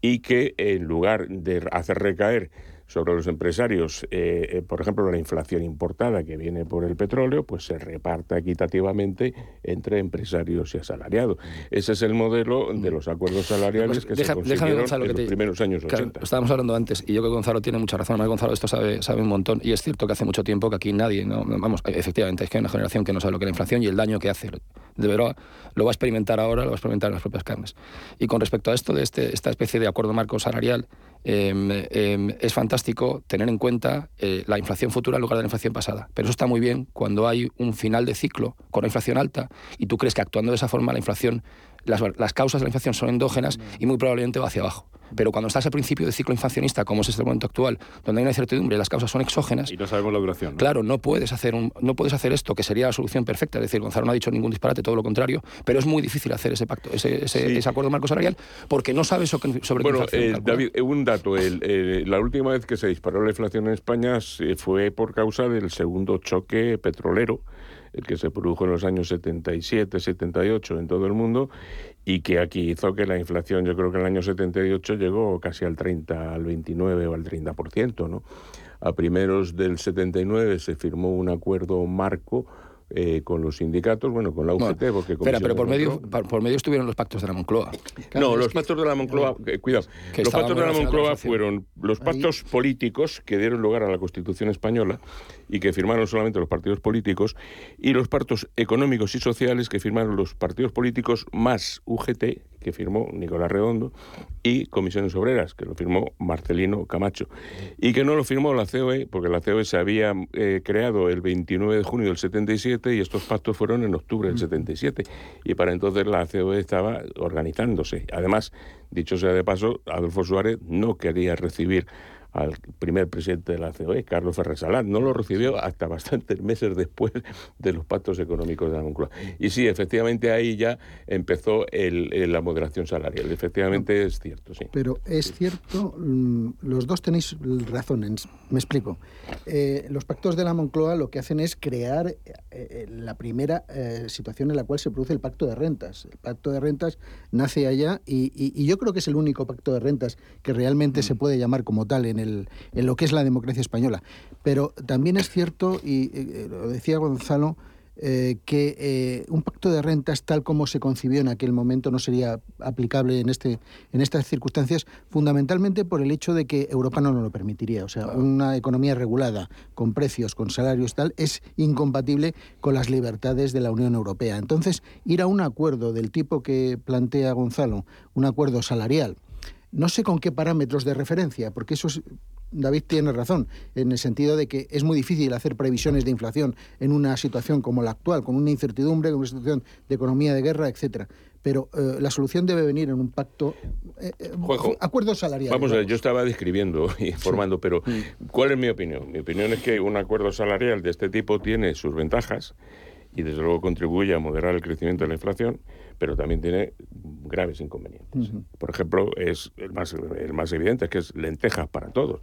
Y que en lugar de hacer recaer sobre los empresarios, eh, eh, por ejemplo, la inflación importada que viene por el petróleo, pues se reparta equitativamente entre empresarios y asalariados. Ese es el modelo de los acuerdos salariales que se consiguieron en los primeros años 80. Estábamos hablando antes, y yo creo que Gonzalo tiene mucha razón. Gonzalo esto sabe, sabe un montón, y es cierto que hace mucho tiempo que aquí nadie, no, vamos, efectivamente, es que hay una generación que no sabe lo que es la inflación y el daño que hace. De verdad, lo va a experimentar ahora, lo va a experimentar en las propias carnes. Y con respecto a esto de este, esta especie de acuerdo marco salarial, Em, em, es fantástico tener en cuenta eh, la inflación futura en lugar de la inflación pasada. Pero eso está muy bien cuando hay un final de ciclo con una inflación alta y tú crees que actuando de esa forma la inflación, las, las causas de la inflación son endógenas y muy probablemente va hacia abajo. Pero cuando estás al principio de ciclo inflacionista, como es este momento actual, donde hay una incertidumbre, las causas son exógenas. Y no sabemos la duración. Claro, no puedes, hacer un, no puedes hacer esto, que sería la solución perfecta. Es decir, Gonzalo no ha dicho ningún disparate, todo lo contrario, pero es muy difícil hacer ese pacto, ese, ese, acuerdo marco salarial, porque no sabes sobre, sobre Bueno, eh, David, eh, un dato. El, la última vez que se disparó la inflación en España fue por causa del segundo choque petrolero el que se produjo en los años 77, 78 en todo el mundo y que aquí hizo que la inflación, yo creo que en el año 78 llegó casi al 30, al 29 o al 30%, ¿no? A primeros del 79 se firmó un acuerdo marco eh, con los sindicatos, bueno, con la UGT, porque... Espera, pero por medio, por medio estuvieron los pactos de la Moncloa. no, los pactos de la Moncloa, eh, cuidado, los pactos de la Moncloa fueron los pactos políticos que dieron lugar a la Constitución española y que firmaron solamente los partidos políticos, y los pactos económicos y sociales que firmaron los partidos políticos más UGT, que firmó Nicolás Redondo, y Comisiones Obreras, que lo firmó Marcelino Camacho, y que no lo firmó la COE, porque la COE se había eh, creado el 29 de junio del 77 y estos pactos fueron en octubre del 77, y para entonces la COE estaba organizándose. Además, dicho sea de paso, Adolfo Suárez no quería recibir al primer presidente de la COE, Carlos Ferrer No lo recibió hasta bastantes meses después de los pactos económicos de la Moncloa. Y sí, efectivamente ahí ya empezó la moderación salarial. Efectivamente es cierto, sí. Pero es cierto, mm, los dos tenéis razón. Me explico. Eh, los pactos de la Moncloa lo que hacen es crear eh, eh, la primera situación en la cual se produce el pacto de rentas. El pacto de rentas nace allá y, y yo creo que es el único pacto de rentas que realmente se puede llamar como tal en en, lo que es la democracia española. Pero también es cierto, y eh, lo decía Gonzalo, eh, que eh, un pacto de rentas tal como se concibió en aquel momento no sería aplicable en, este, en estas circunstancias, fundamentalmente por el hecho de que Europa no nos lo permitiría. O sea, una economía regulada, con precios, con salarios tal, es incompatible con las libertades de la Unión Europea. Entonces, ir a un acuerdo del tipo que plantea Gonzalo, un acuerdo salarial, no sé con qué parámetros de referencia, porque eso David tiene razón, en el sentido de que es muy difícil hacer previsiones de inflación en una situación como la actual, con una incertidumbre, con una situación de economía de guerra, etcétera. Pero eh, la solución debe venir en un pacto, eh, eh acuerdo salarial. Vamos a ver, yo estaba describiendo y informando, pero mm. ¿cuál es mi opinión? Mi opinión es que un acuerdo salarial de este tipo tiene sus ventajas y desde luego contribuye a moderar el crecimiento de la inflación, pero también tiene graves inconvenientes. Por ejemplo, es el más, el más evidente, que es lentejas para todos.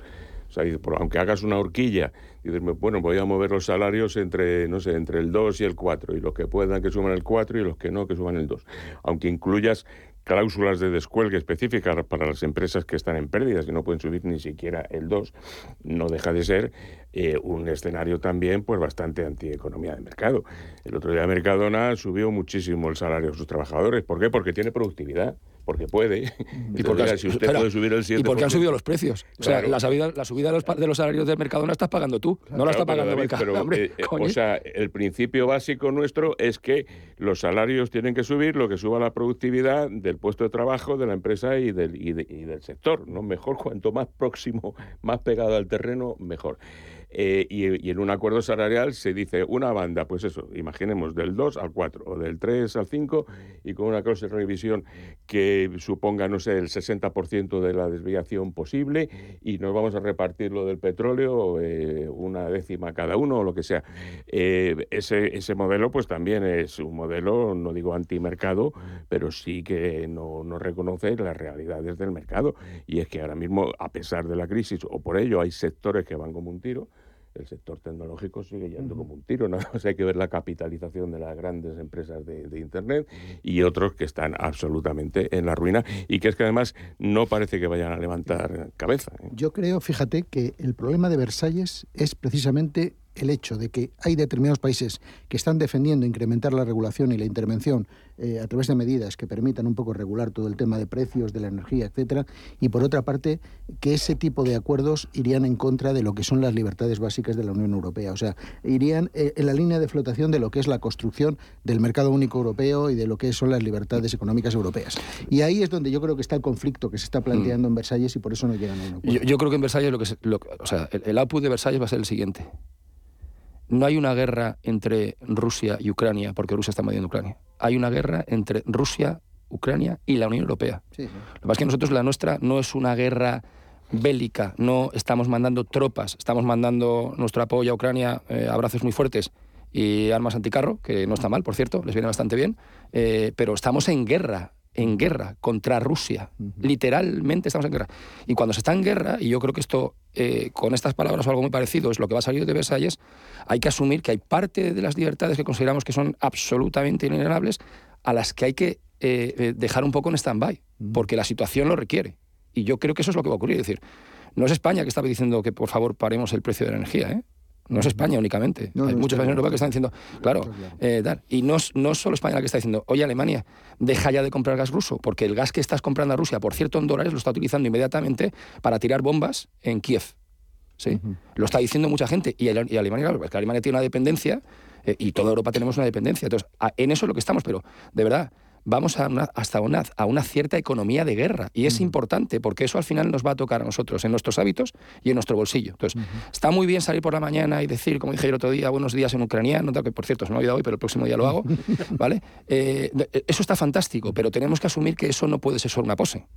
O sea, aunque hagas una horquilla, dices, bueno, voy a mover los salarios entre, no sé, entre el 2 y el 4, y los que puedan que suban el 4 y los que no que suban el 2. Aunque incluyas cláusulas de descuelgue específicas para las empresas que están en pérdidas y no pueden subir ni siquiera el 2, no deja de ser eh, un escenario también pues bastante antieconomía de mercado. El otro día Mercadona subió muchísimo el salario de sus trabajadores. ¿Por qué? Porque tiene productividad porque puede. Y porque, si usted puede subir el 7%. Y porque han subido los precios. O sea, la subida, la subida de, los, salarios del mercado no estás pagando tú, no la está pagando el mercado. Eh, eh, o sea, el principio básico nuestro es que los salarios tienen que subir lo que suba la productividad del puesto de trabajo de la empresa y del, y, del sector. ¿no? Mejor cuanto más próximo, más pegado al terreno, mejor. Eh, y, en un acuerdo salarial se dice una banda, pues eso, imaginemos del 2 al 4 o del 3 al 5 y con una cláusula de revisión que suponga, no sé, el 60% de la desviación posible y nos vamos a repartir lo del petróleo, eh, una décima cada uno o lo que sea. Eh, ese, ese modelo pues también es un modelo, no digo antimercado, pero sí que no, no reconoce las realidades del mercado. Y es que ahora mismo, a pesar de la crisis, o por ello hay sectores que van como un tiro, el sector tecnológico sigue yendo como un tiro. Nada hay que ver la capitalización de las grandes empresas de, Internet y otros que están absolutamente en la ruina y que es que además no parece que vayan a levantar cabeza. ¿eh? Yo creo, fíjate, que el problema de Versalles es precisamente el hecho de que hay determinados países que están defendiendo incrementar la regulación y la intervención eh, a través de medidas que permitan un poco regular todo el tema de precios de la energía, etcétera, y por otra parte que ese tipo de acuerdos irían en contra de lo que son las libertades básicas de la Unión Europea, o sea, irían eh, en la línea de flotación de lo que es la construcción del mercado único europeo y de lo que son las libertades económicas europeas. Y ahí es donde yo creo que está el conflicto que se está planteando mm. en Versalles y por eso no llegan a un acuerdo. Yo, creo que en Versalles lo que, o sea, el, el output de Versalles va a ser el siguiente no hay una guerra entre Rusia y Ucrania, porque Rusia está invadiendo Ucrania. Hay una guerra entre Rusia, Ucrania y la Unión Europea. Lo que pasa es que nosotros la nuestra no es una guerra bélica, no estamos mandando tropas, estamos mandando nuestro apoyo a Ucrania, eh, abrazos muy fuertes y armas anticarro, que no está mal, por cierto, les viene bastante bien, eh, pero estamos en guerra en guerra contra Rusia. Literalmente estamos en guerra. Y cuando se está en guerra, y yo creo que esto, eh, con estas palabras o algo muy parecido, es lo que va a salir de Versalles, hay que asumir que hay parte de las libertades que consideramos que son absolutamente inalienables a las que hay que eh, eh, dejar un poco en stand-by, porque la situación lo requiere. Y yo creo que eso es lo que va a ocurrir. Es decir, no es España que está diciendo que por favor paremos el precio de la energía, ¿eh? No es España únicamente. Hay muchos países en Europa que están diciendo, claro, eh, y no, no es solo España la que está diciendo, oye Alemania, deja ya de comprar gas ruso, porque el gas que estás comprando a Rusia, por cierto, en dólares, lo está utilizando inmediatamente para tirar bombas en Kiev. ¿sí? Lo está diciendo mucha gente. Y, Alemania, claro, que Alemania tiene una dependencia eh, y toda Europa tenemos una dependencia. Entonces, en eso es lo que estamos, pero de verdad, vamos a hasta una, a una cierta economía de guerra. Y es importante porque eso al final nos va a tocar a nosotros, en nuestros hábitos y en nuestro bolsillo. Entonces, está muy bien salir por la mañana y decir, como dije el otro día, buenos días en ucraniano, que por cierto se me ha olvidado hoy, pero el próximo día lo hago, ¿vale? Eh, eso está fantástico, pero tenemos que asumir que eso no puede ser solo una pose.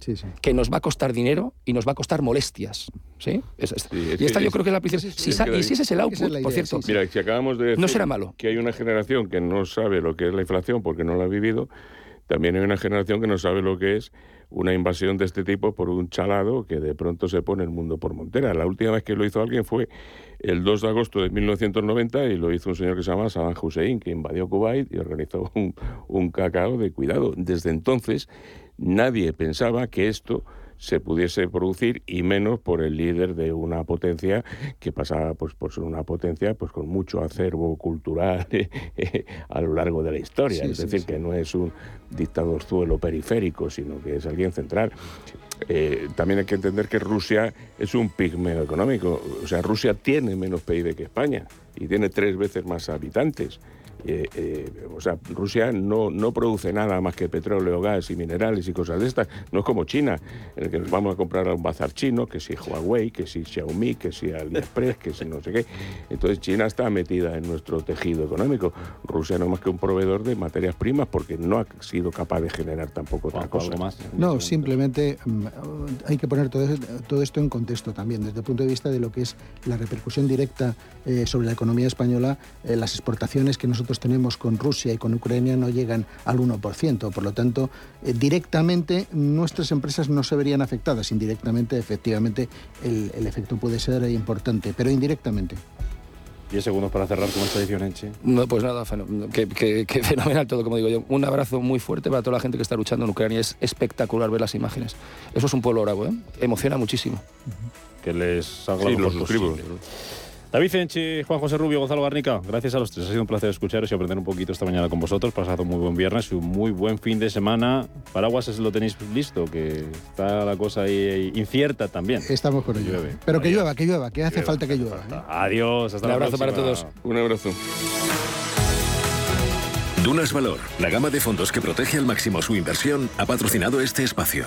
Que nos va a costar dinero y nos va a costar molestias. ¿sí? y esta yo creo que es la principal. Si, y si ese es el output, por cierto. Mira, si acabamos de decir no será malo. que hay una generación que no sabe lo que es la inflación porque no la ha vivido, también hay una generación que no sabe lo que es una invasión de este tipo por un chalado que de pronto se pone el mundo por montera. La última vez que lo hizo alguien fue el 2 de agosto de 1990 y lo hizo un señor que se llama Saddam Hussein, que invadió Kuwait y organizó un, un cacao de cuidado. Desde entonces nadie pensaba que esto se pudiese producir y menos por el líder de una potencia que pasaba pues por ser una potencia pues con mucho acervo cultural a lo largo de la historia. Es decir que no es un dictadorzuelo periférico sino que es alguien central. Eh, también hay que entender que Rusia es un pigmeo económico. O sea Rusia tiene menos PIB que España y tiene tres veces más habitantes eh, eh, o sea, Rusia no, no produce nada más que petróleo, gas y minerales y cosas de estas. No es como China, en el que nos vamos a comprar a un bazar chino, que si Huawei, que si Xiaomi, que si AliExpress, que si no sé qué. Entonces China está metida en nuestro tejido económico. Rusia no es más que un proveedor de materias primas porque no ha sido capaz de generar tampoco otra cosa. Más no, simplemente mm, hay que poner todo, todo, esto en contexto también, desde el punto de vista de lo que es la repercusión directa eh, sobre la economía española, las exportaciones que nosotros tenemos con Rusia y con Ucrania no llegan al 1%. Por lo tanto, eh, directamente nuestras empresas no se verían afectadas. Indirectamente, efectivamente, el, efecto puede ser importante, pero indirectamente. 10 segundos para cerrar con esta edición, Enche. No, pues nada, que, fenomenal todo, como digo yo. Un abrazo muy fuerte para toda la gente que está luchando en Ucrania. Es espectacular ver las imágenes. Eso es un pueblo bravo, ¿eh? Emociona muchísimo. Que les salga sí, lo David Enchi, Juan José Rubio, Gonzalo Garnica, gracias a los tres. Ha sido un placer escucharos y aprender un poquito esta mañana con vosotros. Pasado un muy buen viernes y un muy buen fin de semana. Paraguas lo tenéis listo, que está la cosa ahí incierta también. Estamos con ello. Pero que llueva, que llueva, que hace falta que llueva. ¿eh? Adiós, hasta un abrazo para todos. Un abrazo. Dunas Valor, la gama de fondos que protege al máximo su inversión, ha patrocinado este espacio.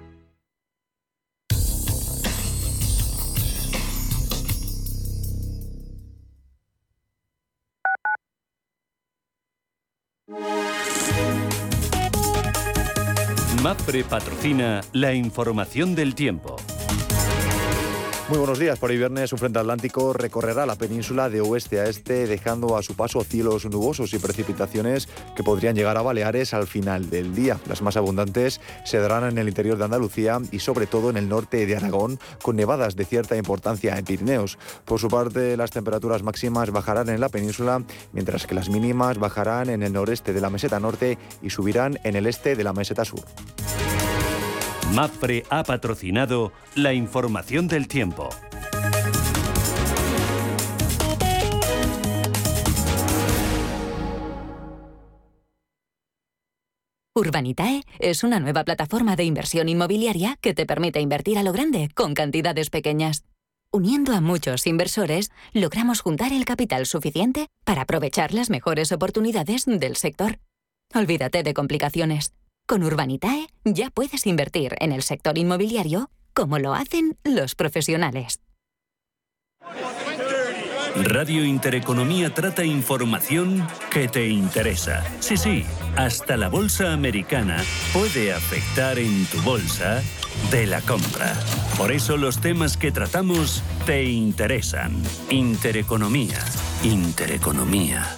MAPRE patrocina la información del tiempo. Muy buenos días. Por hoy viernes un frente atlántico recorrerá la península de oeste a este, dejando a su paso cielos nubosos y precipitaciones que podrían llegar a Baleares al final del día. Las más abundantes se darán en el interior de Andalucía y sobre todo en el norte de Aragón, con nevadas de cierta importancia en Pirineos. Por su parte, las temperaturas máximas bajarán en la península, mientras que las mínimas bajarán en el noreste de la meseta norte y subirán en el este de la meseta sur. MAPRE ha patrocinado la información del tiempo. Urbanitae es una nueva plataforma de inversión inmobiliaria que te permite invertir a lo grande con cantidades pequeñas. Uniendo a muchos inversores, logramos juntar el capital suficiente para aprovechar las mejores oportunidades del sector. Olvídate de complicaciones. Con Urbanitae ya puedes invertir en el sector inmobiliario como lo hacen los profesionales. Radio Intereconomía trata información que te interesa. Sí, sí, hasta la bolsa americana puede afectar en tu bolsa de la compra. Por eso los temas que tratamos te interesan. Intereconomía, intereconomía,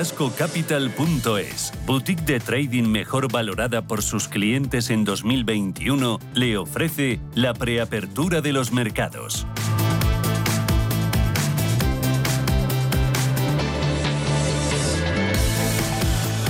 VelascoCapital.es, boutique de trading mejor valorada por sus clientes en 2021, le ofrece la preapertura de los mercados.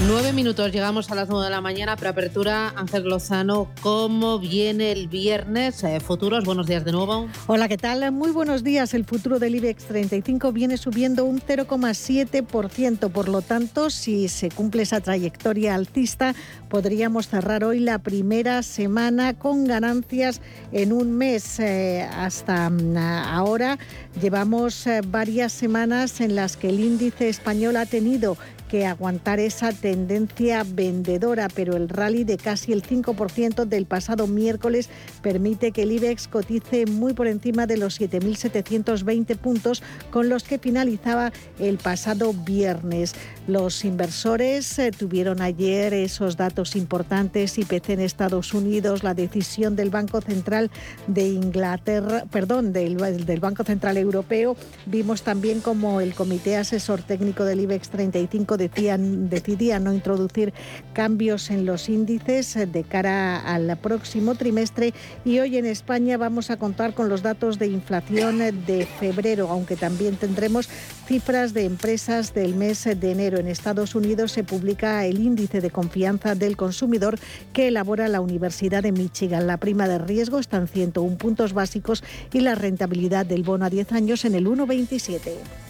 Nueve minutos, llegamos a las nueve de la mañana. Preapertura, Ángel Lozano, ¿cómo viene el viernes? Eh, futuros, buenos días de nuevo. Hola, ¿qué tal? Muy buenos días. El futuro del IBEX 35 viene subiendo un 0,7%. Por lo tanto, si se cumple esa trayectoria alcista, podríamos cerrar hoy la primera semana con ganancias en un mes. Eh, hasta mm, ahora llevamos eh, varias semanas en las que el índice español ha tenido que aguantar esa tendencia vendedora, pero el rally de casi el 5% del pasado miércoles permite que el IBEX cotice muy por encima de los 7.720 puntos con los que finalizaba el pasado viernes. Los inversores eh, tuvieron ayer esos datos importantes, IPC en Estados Unidos, la decisión del Banco Central de Inglaterra, perdón, del, del Banco Central Europeo. Vimos también como el Comité Asesor Técnico del IBEX 35 decían, decidía no introducir cambios en los índices de cara al próximo trimestre y hoy en España vamos a contar con los datos de inflación de febrero, aunque también tendremos cifras de empresas del mes de enero. En Estados Unidos se publica el índice de confianza del consumidor que elabora la Universidad de Michigan. La prima de riesgo está en 101 puntos básicos y la rentabilidad del bono a 10 años en el 1,27.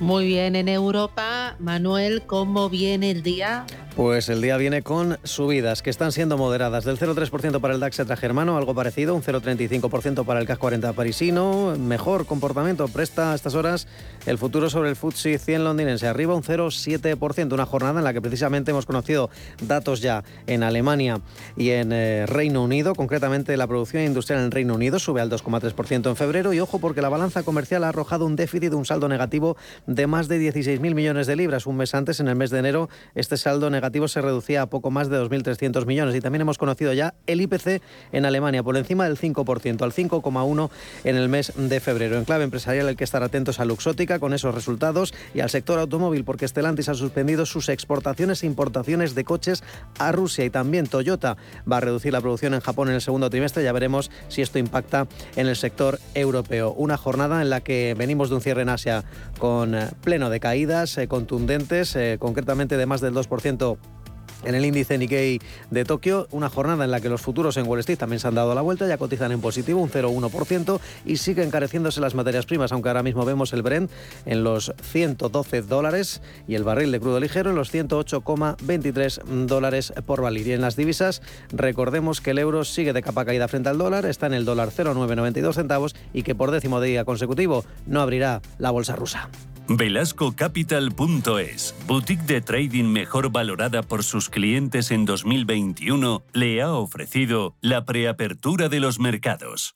Muy bien, en Europa, Manuel, ¿cómo viene el día? Pues el día viene con subidas que están siendo moderadas. Del 0,3% para el DAX germano, algo parecido, un 0,35% para el CAC 40 parisino. Mejor comportamiento presta a estas horas el futuro sobre el FTSE 100 londinense, arriba un 0,7%. Una jornada en la que precisamente hemos conocido datos ya en Alemania y en eh, Reino Unido. Concretamente, la producción industrial en Reino Unido sube al 2,3% en febrero. Y ojo, porque la balanza comercial ha arrojado un déficit, un saldo negativo de más de 16.000 millones de libras. Un mes antes, en el mes de enero, este saldo negativo se reducía a poco más de 2.300 millones. Y también hemos conocido ya el IPC en Alemania por encima del 5%, al 5,1% en el mes de febrero. En clave empresarial hay que estar atentos a Luxótica con esos resultados y al sector automóvil porque Stellantis ha suspendido sus exportaciones e importaciones de coches a Rusia y también Toyota va a reducir la producción en Japón en el segundo trimestre. Ya veremos si esto impacta en el sector europeo. Una jornada en la que venimos de un cierre en Asia con pleno de caídas eh, contundentes, eh, concretamente de más del 2% en el índice Nikkei de Tokio, una jornada en la que los futuros en Wall Street también se han dado la vuelta, ya cotizan en positivo un 0,1% y siguen encareciéndose las materias primas, aunque ahora mismo vemos el Brent en los 112 dólares y el barril de crudo ligero en los 108,23 dólares por barril. Y en las divisas, recordemos que el euro sigue de capa caída frente al dólar, está en el dólar 0,992 centavos y que por décimo día consecutivo no abrirá la bolsa rusa. VelascoCapital.es, boutique de trading mejor valorada por sus clientes en 2021, le ha ofrecido la preapertura de los mercados.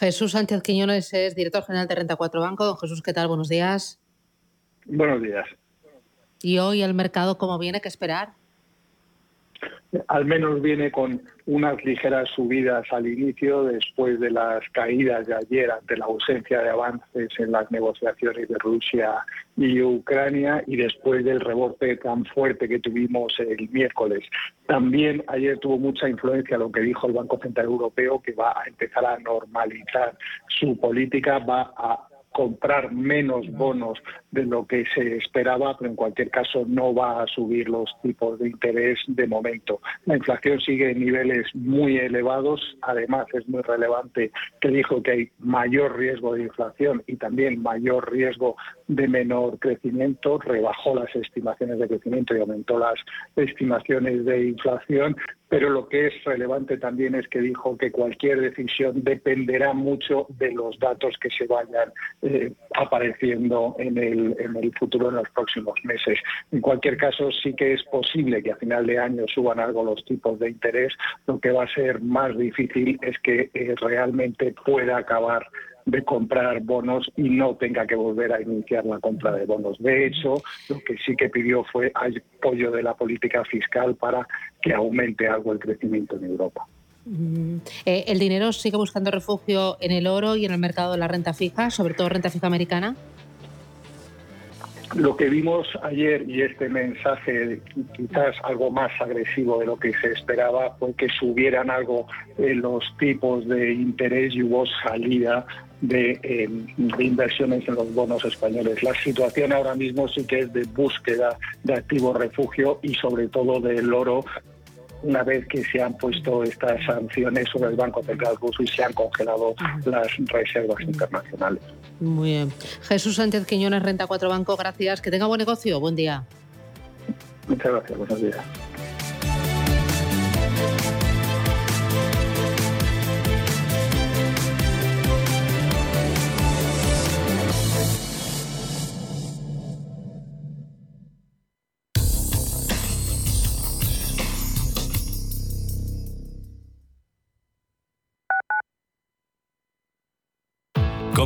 Jesús Sánchez Quiñones es director general de Renta 4 Banco. Don Jesús, ¿qué tal? Buenos días. Buenos días. ¿Y hoy el mercado cómo viene? ¿Qué esperar? Al menos viene con unas ligeras subidas al inicio después de las caídas de ayer ante la ausencia de avances en las negociaciones de Rusia y Ucrania y después del rebote tan fuerte que tuvimos el miércoles. También ayer tuvo mucha influencia lo que dijo el Banco Central Europeo que va a empezar a normalizar su política, va a comprar menos bonos de lo que se esperaba, pero en cualquier caso no va a subir los tipos de interés de momento. La inflación sigue en niveles muy elevados, además es muy relevante que dijo que hay mayor riesgo de inflación y también mayor riesgo de menor crecimiento, rebajó las estimaciones de crecimiento y aumentó las estimaciones de inflación, pero lo que es relevante también es que dijo que cualquier decisión dependerá mucho de los datos que se vayan eh, apareciendo en el, en el futuro en los próximos meses. En cualquier caso, sí que es posible que a final de año suban algo los tipos de interés. Lo que va a ser más difícil es que eh, realmente pueda acabar de comprar bonos y no tenga que volver a iniciar la compra de bonos. De hecho, lo que sí que pidió fue apoyo de la política fiscal para que aumente algo el crecimiento en Europa. Mm, eh, ¿El dinero sigue buscando refugio en el oro y en el mercado de la renta fija, sobre todo renta fija americana? Lo que vimos ayer y este mensaje quizás algo más agresivo de lo que se esperaba fue que subieran algo los tipos de interés y hubo salida de, inversiones en los bonos españoles. La situación ahora mismo sí que es de búsqueda de activo refugio y sobre todo del oro una vez que se han puesto estas sanciones sobre el Banco Central Ruso y se han congelado las reservas internacionales. Muy bien. Jesús Sánchez Quiñones, Renta 4 Banco, gracias. Que tenga buen negocio. Buen día. Muchas gracias. Buenos días.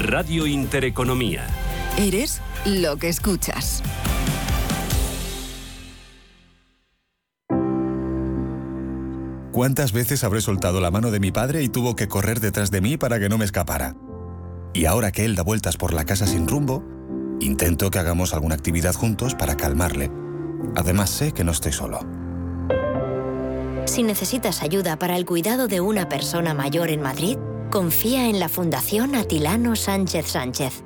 Radio Intereconomía. Eres lo que escuchas. ¿Cuántas veces habré soltado la mano de mi padre y tuvo que correr detrás de mí para que no me escapara? Y ahora que él da vueltas por la casa sin rumbo, intento que hagamos alguna actividad juntos para calmarle. Además sé que no estoy solo. Si necesitas ayuda para el cuidado de una persona mayor en Madrid, confía en la Fundación Atilano Sánchez Sánchez.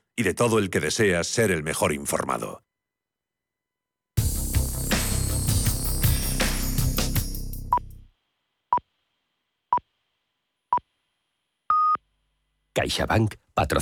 y de todo el que desea ser el mejor informado. CaixaBank